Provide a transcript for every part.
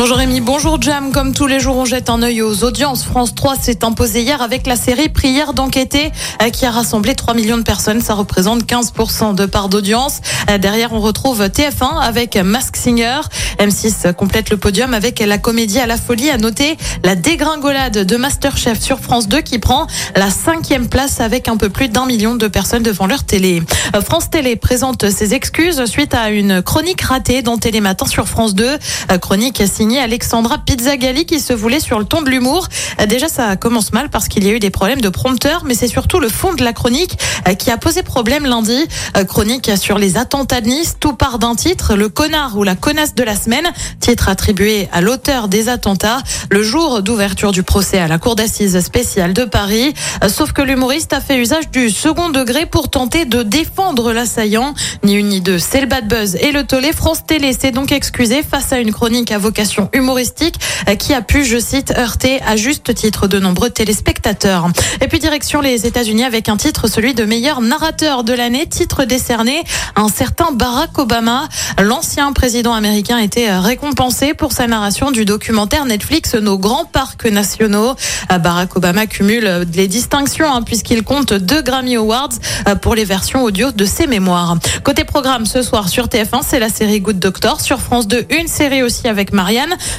Bonjour Rémi, bonjour Jam. Comme tous les jours, on jette un œil aux audiences. France 3 s'est imposé hier avec la série Prière d'enquêter euh, qui a rassemblé 3 millions de personnes. Ça représente 15% de part d'audience. Euh, Derrière, on retrouve TF1 avec Mask Singer. M6 complète le podium avec la comédie à la folie. À noter la dégringolade de Masterchef sur France 2 qui prend la cinquième place avec un peu plus d'un million de personnes devant leur télé. Euh, France Télé présente ses excuses suite à une chronique ratée dans Télématin sur France 2. Euh, Chronique signée Alexandra Pizzagalli qui se voulait sur le ton de l'humour. Déjà, ça commence mal parce qu'il y a eu des problèmes de prompteur, mais c'est surtout le fond de la chronique euh, qui a posé problème lundi. Euh, Chronique sur les attentats de Nice, tout part d'un titre, le connard ou la connasse de la semaine, titre attribué à l'auteur des attentats, le jour d'ouverture du procès à la cour d'assises spéciale de Paris. Euh, Sauf que l'humoriste a fait usage du second degré pour tenter de défendre l'assaillant. Ni une ni deux, c'est le bad buzz et le tollé. France Télé s'est donc excusé face à une chronique à vocation humoristique euh, qui a pu, je cite, heurter à juste titre de nombreux téléspectateurs. Et puis direction les États-Unis avec un titre, celui de meilleur narrateur de l'année, titre décerné à un certain Barack Obama. L'ancien président américain était récompensé pour sa narration du documentaire Netflix Nos grands parcs nationaux. Euh, Barack Obama cumule les distinctions hein, puisqu'il compte deux Grammy Awards euh, pour les versions audio de ses mémoires. Côté programme ce soir sur TF1, c'est la série Good Doctor. Sur France 2, une série aussi avec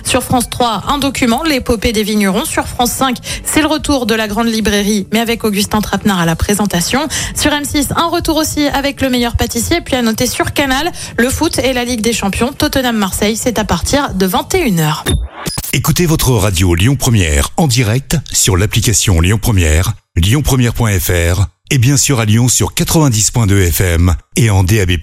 Sur France 3, un document, l'épopée des vignerons. Sur France 5, c'est le retour de la grande librairie, mais avec Augustin Trapenard à la présentation. Sur M6, un retour aussi avec le meilleur pâtissier. Puis à noter sur Canal, le foot et la Ligue des Champions. Tottenham-Marseille, c'est à partir de 21h. Écoutez votre radio Lyon Première en direct sur l'application Lyon Première, lyonpremière.fr et bien sûr à Lyon sur 90.2 FM et en DAB+.